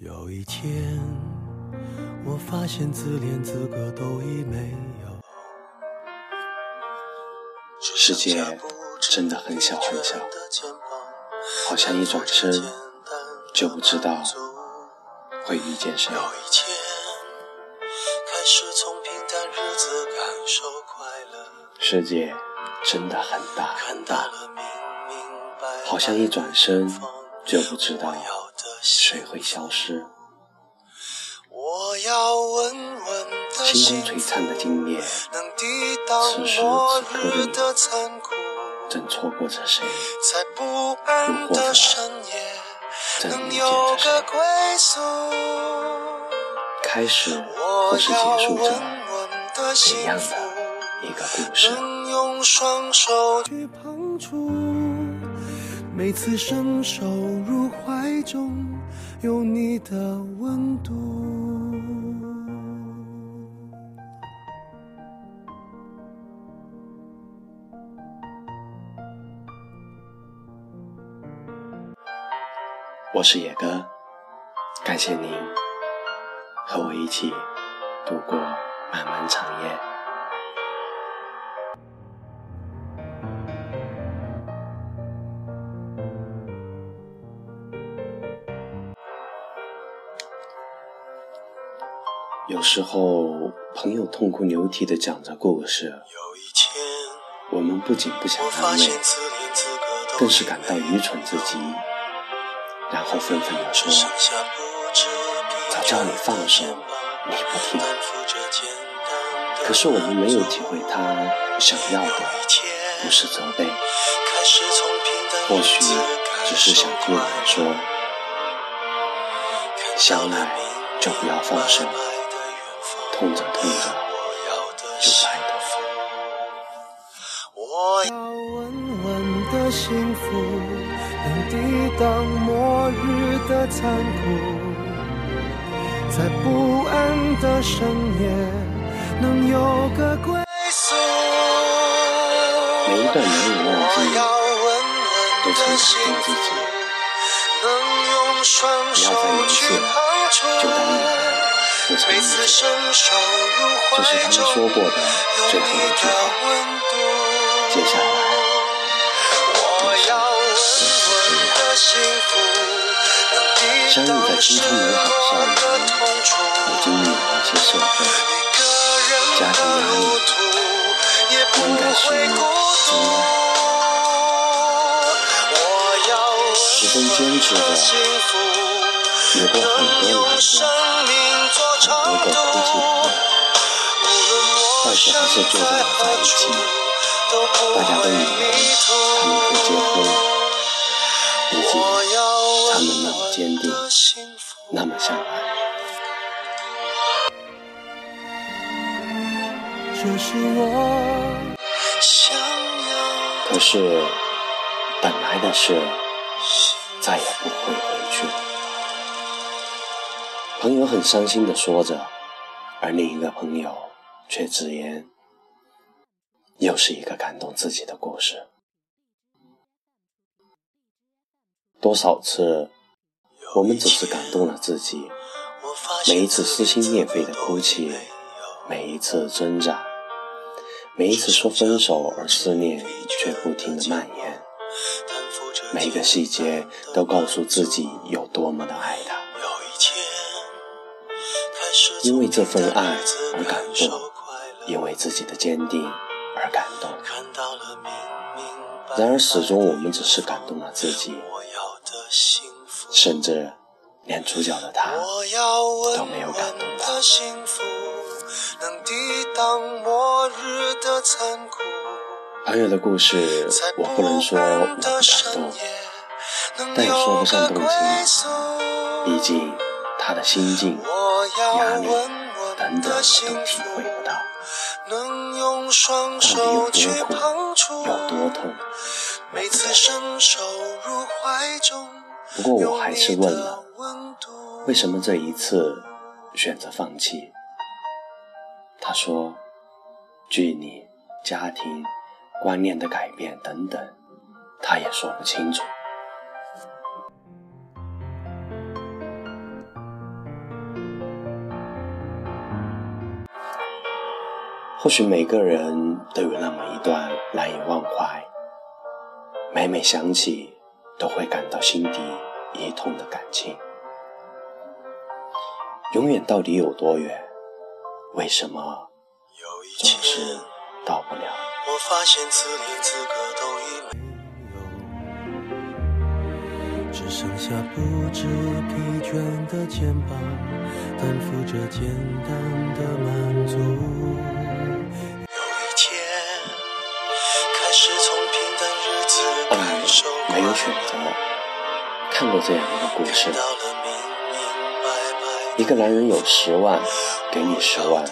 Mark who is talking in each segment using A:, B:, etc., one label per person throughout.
A: 有一天，我发现自怜资格都已没有。
B: 世界真的很小很小，好像一转身就不知道会遇见谁。
A: 有一天，开始从平淡日子感受快乐。
B: 世界真的很大很大，好像一转身就不知道谁会消失。
A: 我要稳稳的
B: 星光璀璨的今夜，
A: 能抵挡
B: 此时
A: 末
B: 此刻的你
A: 日的残酷，
B: 正错过着谁？
A: 在不安的深夜，
B: 正遇见
A: 能有
B: 着谁？
A: 个归宿。
B: 开始
A: 我
B: 或是
A: 要
B: 结束着
A: 稳稳的
B: 怎
A: 幸
B: 样
A: 福，
B: 的一个故事？
A: 能用双手去碰触，每次伸手入怀中，有你的温度。
B: 我是野哥，感谢您和我一起度过漫漫长夜。有时候，朋友痛哭流涕地讲着故事，我们不仅不想
A: 我
B: 安慰更是感到愚蠢至极，然后愤愤地说
A: 只剩下不知疲：“
B: 早叫你放手，你不听。”可是我们没有体会他想要的不是责备，或许只是想对我们说，相爱就不要放手，痛着痛着就白头。
A: 我要稳稳的幸福，能抵挡末日的残酷，在不安的深夜，能有个归宿。
B: 每一段难以忘记都曾感
A: 的幸福
B: 动自己，
A: 能用双
B: 不
A: 手去碰触。
B: 就当你们不曾遇
A: 每次
B: 见。这是他们说过的最后一句话。接下来，
A: 我要稳稳的幸福，
B: 相遇
A: 挡
B: 在青
A: 生
B: 春美好校
A: 的
B: 园，
A: 痛楚。
B: 也经历了一些社会，家庭
A: 的
B: 压力应该是
A: 会孤独。
B: 真
A: 我要
B: 十分坚持
A: 的
B: 着，
A: 幸福，
B: 有过很
A: 能
B: 多难
A: 用生
B: 过，
A: 命做
B: 很
A: 长
B: 多个哭泣
A: 度。
B: 的
A: 无论我
B: 但是还是坐在
A: 身在
B: 我在一
A: 何处
B: 起，
A: 都不
B: 大家都
A: 会
B: 以为
A: 迷途。
B: 他们会结婚，毕竟
A: 我要
B: 他们那么坚定
A: 稳稳的幸福
B: 那么相爱。
A: 这是我想要
B: 可是，本来的事再也不会回去。朋友很伤心的说着，而另一个朋友却直言，又是一个感动自己的故事。多少次，我们只是感动了自己，每一次撕心裂肺的哭泣，每一次挣扎，每一次说分手而思念却不停的蔓延，每一个细节都告诉自己有多么的爱。因为这份爱而感动，因为自己的坚定而感动。然而始终我们只是感动了自己，甚至连主角的他都没有感动到。朋友的故事，我不能说我不感动，但也说不上动情。毕竟他的心境、压力等等，我都体会不到。到底有多苦，有多痛，我不懂。不过我还是问了，为什么这一次选择放弃？他说，距离、家庭、观念的改变等等，他也说不清楚。或许每个人都有那么一段难以忘怀，每每想起都会感到心底一痛的感情。永远到底有多远？为什么总是到不了？我发现此连资格都已
A: 没有，只剩下不知疲倦的肩膀，担负着简单的满足。
B: 没有选择。看过这样一个故事：一个男人有十万，给你十万。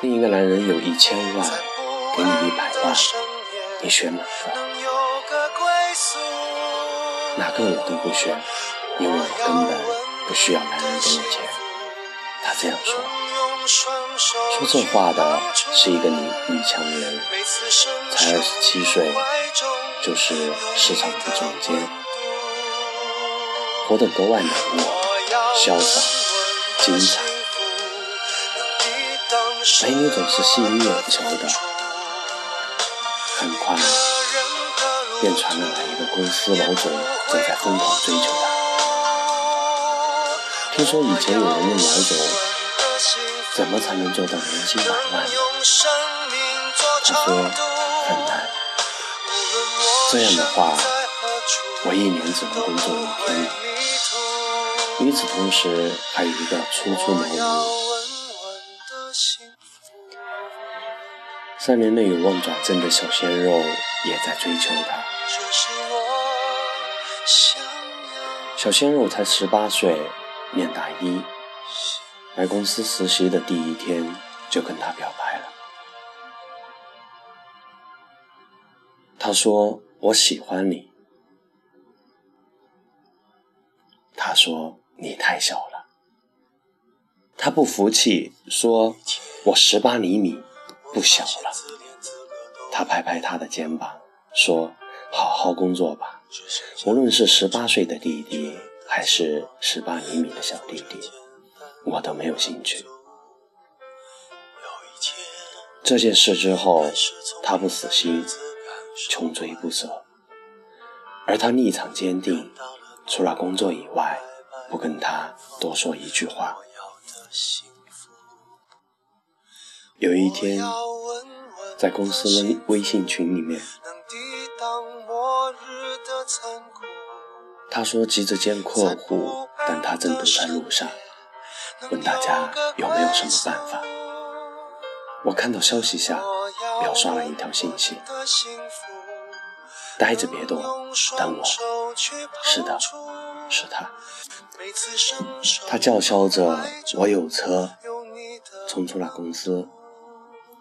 B: 另一个男人有一千万，给你一百万，你选哪个？哪个我都不选，因为我根本。不需要男人给我钱，他这样说。说这话的是一个女女强人，才二十七岁，就是市场部总监，活得格外冷漠、潇洒、精彩。美女总是吸引眼球的，很快便传了来一个公司老总正在疯狂追求她。听说以前有人问老总，怎么才能做到年薪百万？他说很难。这样的话，我一年只能工作一天了。与此同时，还有一个初出茅庐、三年内有望转正的小鲜肉也在追求他。小鲜肉才十八岁。念大一，来公司实习的第一天就跟他表白了。他说：“我喜欢你。”他说：“你太小了。”他不服气，说：“我十八厘米，不小了。”他拍拍他的肩膀，说：“好好工作吧，无论是十八岁的弟弟。”还是十八厘米的小弟弟，我都没有兴趣。这件事之后，他不死心，穷追不舍，而他立场坚定，除了工作以外，不跟他多说一句话。有一天，在公司微微信群里面。他说急着见客户，但他正堵在路上，问大家有没有什么办法。我看到消息下，秒刷了一条信息：呆着别动，等我。是的，是他。他叫嚣着我有车，冲出了公司。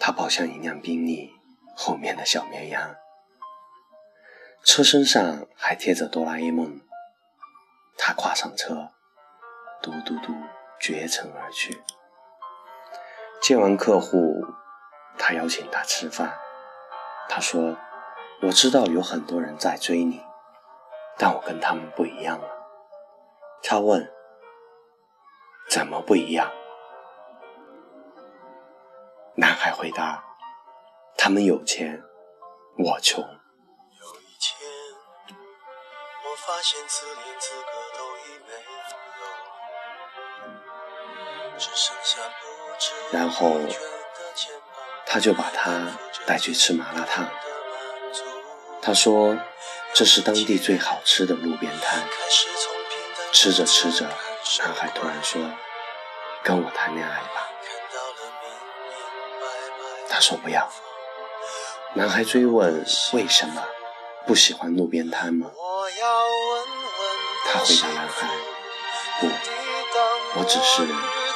B: 他跑向一辆宾利后面的小绵羊，车身上还贴着哆啦 A 梦。他跨上车，嘟嘟嘟，绝尘而去。见完客户，他邀请他吃饭。他说：“我知道有很多人在追你，但我跟他们不一样了。”他问：“怎么不一样？”男孩回答：“他们有钱，我穷。”有一天，我发现自怜资格然后，他就把他带去吃麻辣烫。他说：“这是当地最好吃的路边摊。”吃着吃着，男孩突然说：“跟我谈恋爱吧。”他说：“不要。”男孩追问：“为什么？不喜欢路边摊吗？”他回答男孩：“不，我只是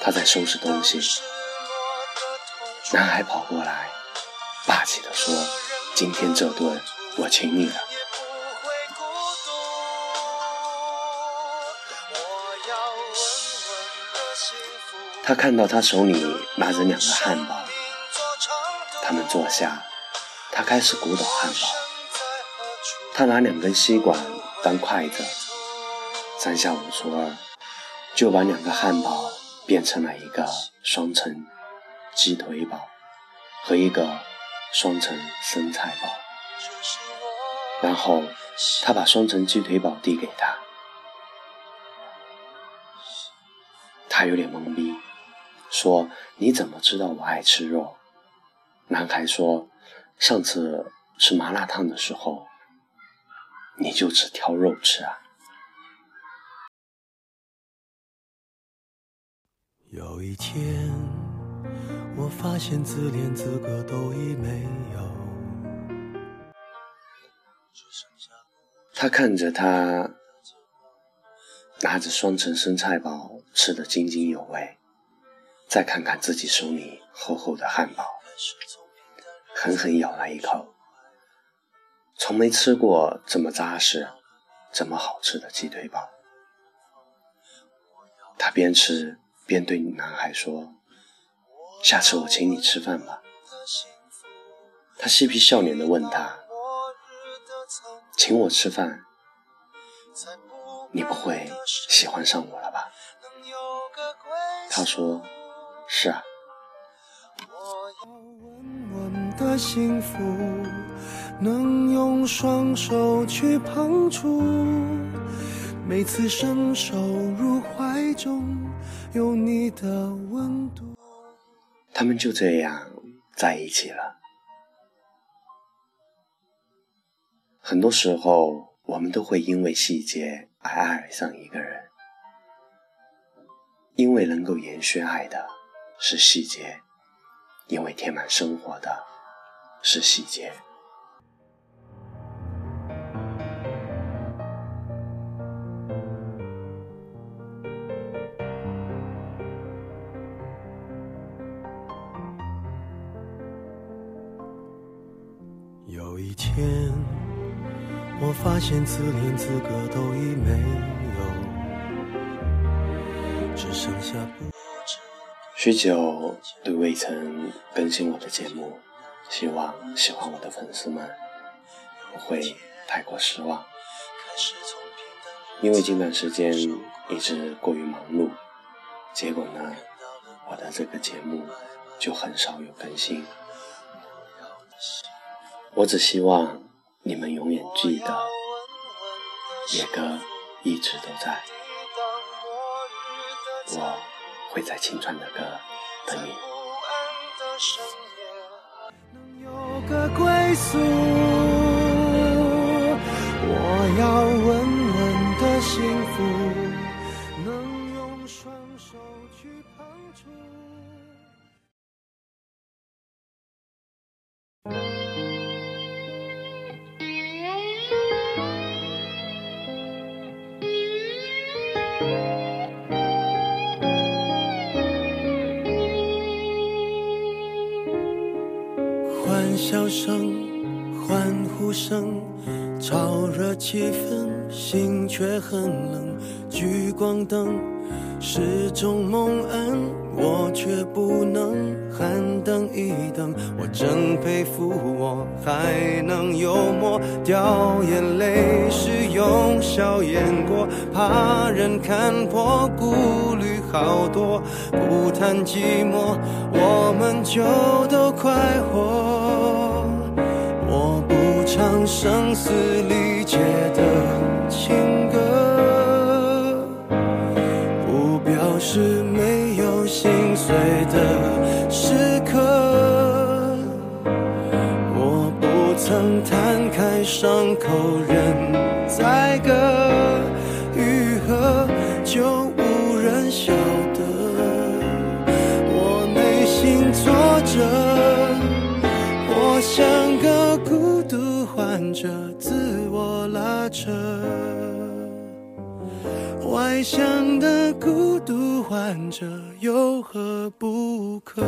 B: 他
A: 在收拾东西，男孩跑过来，霸气地说：“今天这顿我请你了。”他看到他手里拿着两个汉堡，他们坐下，他开始鼓捣汉堡。他拿两根吸管当筷子，三下五除二就把两个汉堡变成了一个双层鸡腿堡和一个双层生菜堡。然后他把双层鸡腿堡递给他，他有点懵逼。说：“你怎么知道我爱吃肉？”男孩说：“上次吃麻辣烫的时候，你就只挑肉吃啊。”
C: 有一天，我发现自怜资格都已没有。
A: 他看着他拿着双层生菜包，吃得津津有味。再看看自己手里厚厚的汉堡，狠狠咬了一口，从没吃过这么扎实、这么好吃的鸡腿堡。他边吃边对男孩说：“下次我请你吃饭吧。”他嬉皮笑脸地问他：“请我吃饭，你不会喜欢上我了吧？”他说。是啊。的幸福，能用双手去碰触，每次伸手入怀中，有你的温度。他们就这样在一起了。很多时候，我们都会因为细节而爱上一个人，因为能够延续爱的。是细节，因为填满生活的是细节。
C: 发现自恋资格都已没有，只剩下不。
A: 许久都未曾更新我的节目，希望喜欢我的粉丝们不会太过失望。因为近段时间一直过于忙碌，结果呢，我的这个节目就很少有更新。我只希望你们永远记得，野哥一直都在。我。会在青春的歌等你。能有个归宿，我要稳稳的幸福，能用双手去碰触。笑声，欢呼声，炒热气氛，心却很冷。聚光灯是种蒙恩，我却不能喊等一等。我真佩服，我还能幽默，掉眼泪是用笑掩过，怕人看破，顾虑好多。不谈寂寞，我们就都快活。声嘶力竭的我拉扯。外向的孤独患者有何不可？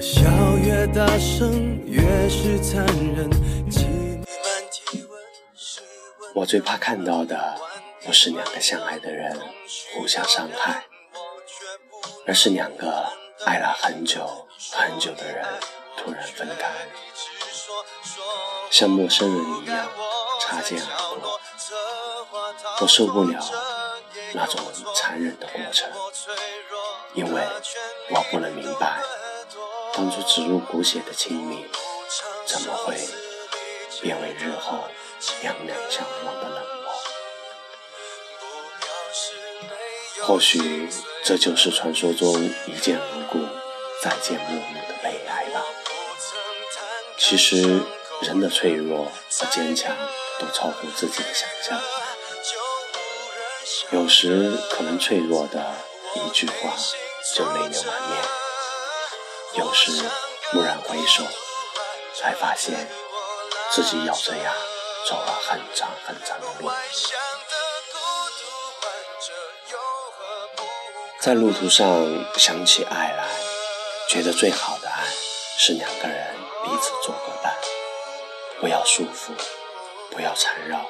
A: 笑越大声，越是残忍。
B: 我最怕看到的。不是两个相爱的人互相伤害，而是两个爱了很久很久的人突然分开，像陌生人一样擦肩而过。我受不了那种残忍的过程，因为我不能明白。当初植入骨血的亲密，怎么会变为日后两两相望的冷或许这就是传说中一见如故，再见陌路的悲哀吧。其实人的脆弱和坚强都超乎自己的想象，有时可能脆弱的一句话就泪流满面。有时蓦然回首，才发现自己咬着牙走了很长很长的路。在路途上想起爱来，觉得最好的爱是两个人彼此做个伴，不要束缚，不要缠绕，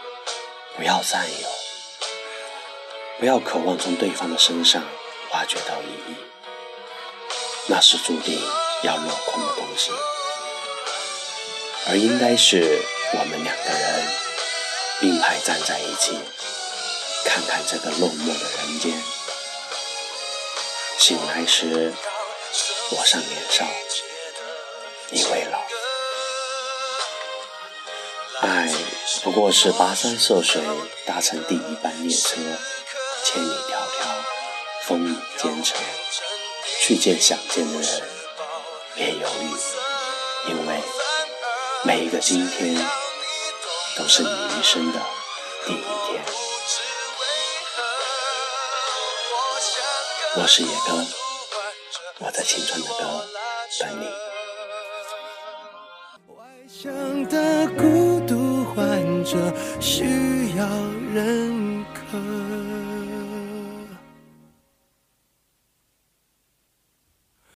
B: 不要占有，不要渴望从对方的身上挖掘到意义。那是注定要落空的东西，而应该是我们两个人并排站在一起，看看这个落寞的人间。醒来时，我尚年少，你未老。爱不过是跋山涉水，搭乘第一班列车，千里迢迢，风雨兼程。去见想见的人，别犹豫，因为每一个今天都是你一生的第一天。我是野哥，我在青春的歌等你。
A: 外向的孤独患者需要认可。